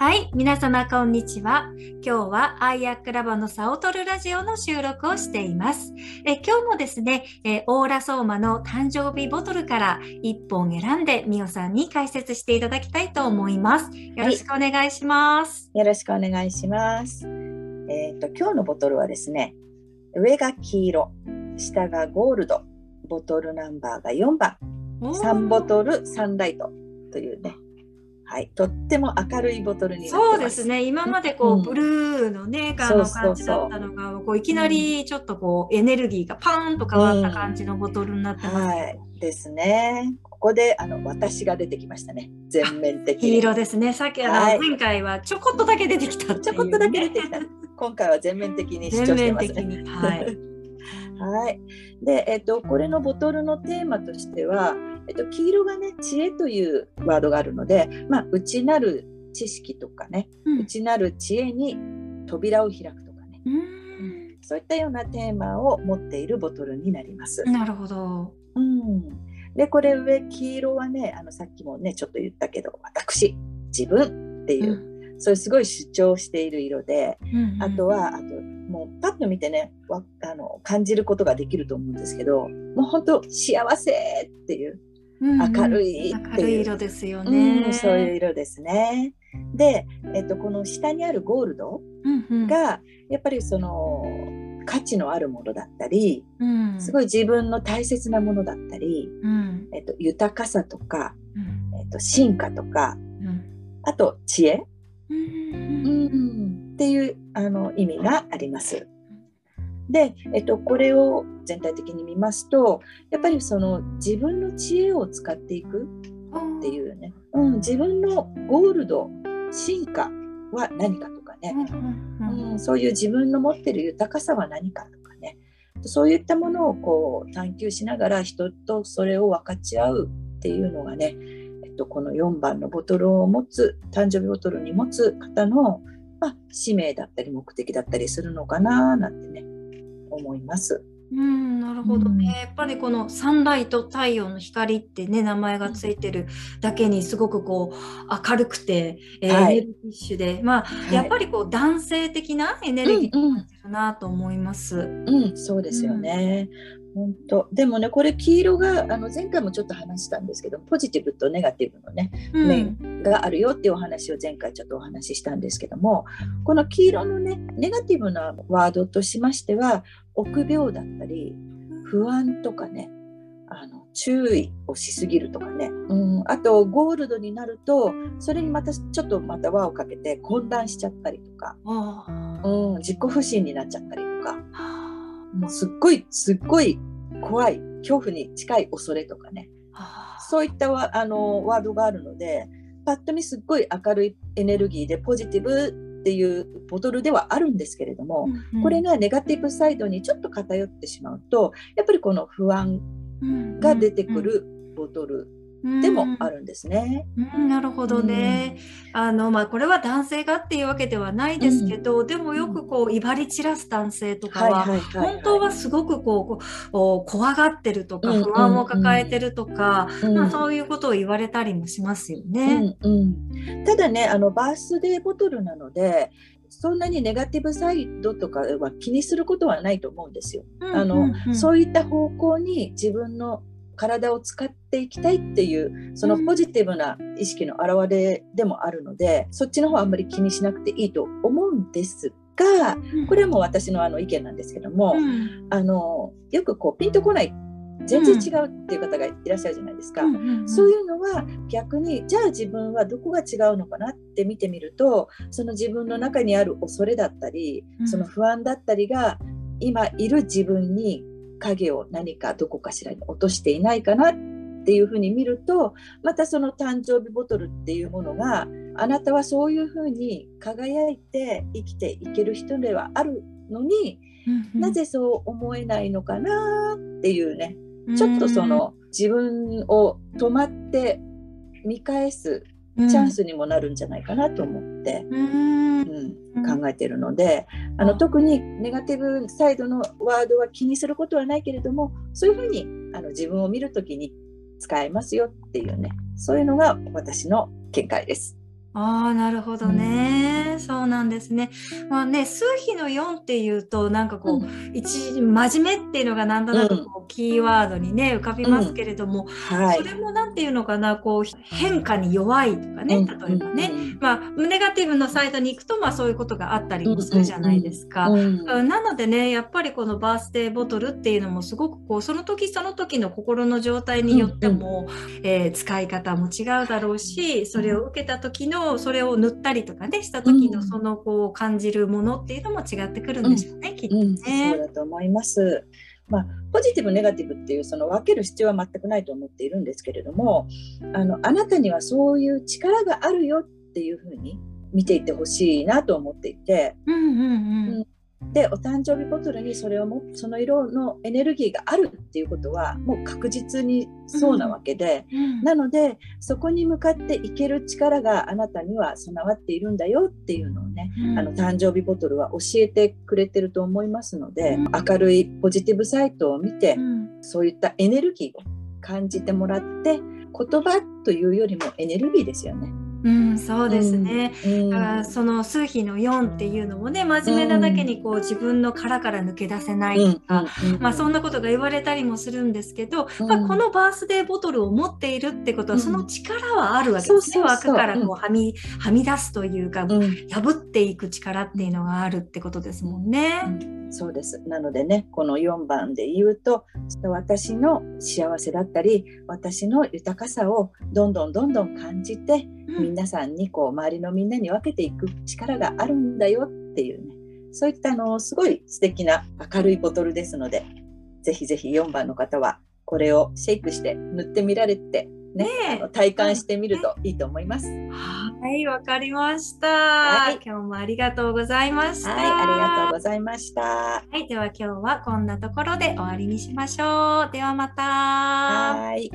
はい、皆様こんにちは。今日はアイアックラボのサオトルラジオの収録をしています。え今日もですね、えオーラソーマの誕生日ボトルから1本選んでミオさんに解説していただきたいと思います。よろしくお願いします。はい、よろしくお願いします。えっ、と今日のボトルはですね、上が黄色、下がゴールド、ボトルナンバーが4番、3ボトルサンライトというねはい、とっても明るいボトルにそうですね今までこう、うん、ブルーのねあの感じだったのがこういきなりちょっとこう、エネルギーがパーンと変わった感じのボトルになってます、うん、はい、ですね。ここであの私が出てきましたね全面的に。黄色ですね。さっきあの、はい、前回はちょこっとだけ出てきた、ね、ちょこっとだけ出てきた。今回は全面的に主張してますね。はい。はい。で、えっ、とこれのボトルのテーマとしては。えっと、黄色がね知恵というワードがあるので、まあ、内なる知識とかね、うん、内なる知恵に扉を開くとかね、うん、そういったようなテーマを持っているボトルになります。なるほど、うん、でこれ上黄色はねあのさっきもねちょっと言ったけど私自分っていう、うん、そういうすごい主張している色で、うんうん、あとはあともうパッと見てねわあの感じることができると思うんですけどもう本当幸せっていう明るい明るい色ですよね、うん、そういう色ですね。で、えっと、この下にあるゴールドが、やっぱりその価値のあるものだったり、うん、すごい自分の大切なものだったり、うん、えっと、豊かさとか、えっと、進化とか、あと知恵、うん。っていうあの意味があります。で、えっと、これを全体的に見ますとやっぱりその自分の知恵を使っていくっていうね、うん、自分のゴールド進化は何かとかね、うん、そういう自分の持ってる豊かさは何かとかね。そういったものをこう探求しながら人とそれを分かち合うっていうのがね、えっと、この4番のボトルを持つ誕生日ボトルに持つ方の、まあ、使命だったり目的だったりするのかななんてね思います。うんなるほどね、うん、やっぱりこのサンライト太陽の光ってね名前がついてるだけにすごくこう明るくて、えー、はい、エネルギッシュでまあ、はい、やっぱりこう男性的なエネルギー感じるなと思います。うん、うん、そうですよね。本当。でもねこれ黄色があの前回もちょっと話したんですけどポジティブとネガティブのね、うん、面があるよっていうお話を前回ちょっとお話ししたんですけどもこの黄色のねネガティブなワードとしましては臆病だったり不安とかねあの注意をしすぎるとかね、うん、あとゴールドになるとそれにまたちょっとまた輪をかけて混乱しちゃったりとか、うん、自己不信になっちゃったりとか。もうすっごいすっごい怖い恐怖に近い恐れとかね。そういったワあのワードがあるのでパッと見すっごい明るいエネルギーでポジティブっていうボトルではあるんですけれども、うんうん、これがネガティブサイドにちょっと偏ってしまうとやっぱりこの不安が出てくるボトルでもあるんですね。うん、なるほどね。うん、あのまあこれは男性がっていうわけではないですけど、うん、でもよくこう威張り散らす男性とかは本当はすごくこう怖がってるとか不安を抱えてるとか、まあそういうことを言われたりもしますよね。ただねあのバースデーボトルなのでそんなにネガティブサイドとかは気にすることはないと思うんですよ。あのそういった方向に自分の体を使っていきたいっていうそのポジティブな意識の表れでもあるので、そっちの方はあんまり気にしなくていいと思うんですがこれも私のあの意見なんですけども、うん、あのよくこうピンとこない全然違うっていう方がいらっしゃるじゃないですか、うんうんうん、そういうのは逆にじゃあ自分はどこが違うのかなって見てみるとその自分の中にある恐れだったりその不安だったりが今いる自分に影を何かどこかしらに落としていないかなっていうふうに見るとまたその誕生日ボトルっていうものがあなたはそういうふうに輝いて生きていける人ではあるのに、うんうん、なぜそう思えないのかなっていうね。ちょっとその自分を止まって見返すチャンスにもなるんじゃないかなと思って、うん、うん、考えてるのであの特にネガティブサイドのワードは気にすることはないけれどもそういうふうにあの自分を見る時に使えますよっていうねそういうのが私の見解です。ああ、なるほどね、うん、そうなんですね。まあね、数比の4っていうと、なんかこう、うん、一、真面目っていうのがなんとなくこう、うん、キーワードにね、浮かびますけれども、はい、それもなんていうのかな、こう、変化に弱いとかね、例えばね、まあ、ネガティブのサイドに行くと、まあそういうことがあったりもするじゃないですか。なのでね、やっぱりこのバースデーボトルっていうのもすごくこう、その時その時の心の状態によっても、えー、使い方も違うだろうし、それを受けた時ののそれを塗ったりとかねした時のそのこう感じるものっていうのも違ってくるんでしょうね、うん、きっとね、そうだと思います。まあ、ポジティブネガティブっていうその分ける必要は全くないと思っているんですけれどもあのあなたにはそういう力があるよっていうふうに見ていってほしいなと思っていて、うんうん。うん、でお誕生日ボトルにそれをもその色のエネルギーがあるっていうことはもう確実にそうなわけで、うん。うん、なのでそこに向かっていける力があなたには備わっているんだよっていうのをね、うん、あの誕生日ボトルは教えてくれてると思いますので、明るいポジティブサイトを見て、そういったエネルギーを感じてもらって言葉というよりもエネルギーですよね。うん、そうですね、うん、その数比の4っていうのもね真面目なだけにこう自分の殻から抜け出せないとか、うん、まあ、そんなことが言われたりもするんですけど、まあ、このバースデーボトルを持っているってことはその力はあるわけですね、枠からこうはみはみ出すというか、破っていく力っていうのがあるってことですもんね。そうです。なのでね、この4番で言うと、私の幸せだったり、私の豊かさをどんどんどんどん感じて、うん、皆さんにこう周りのみんなに分けていく力があるんだよっていうね、そういったあのすごい素敵な明るいボトルですので、ぜひぜひ4番の方はこれをシェイクして塗ってみられてね、ね体感してみるといいと思います。はい、わかりました、はい。今日もありがとうございました。はい、ありがとうございました。はい、では今日はこんなところで終わりにしましょう。ではまた。はい。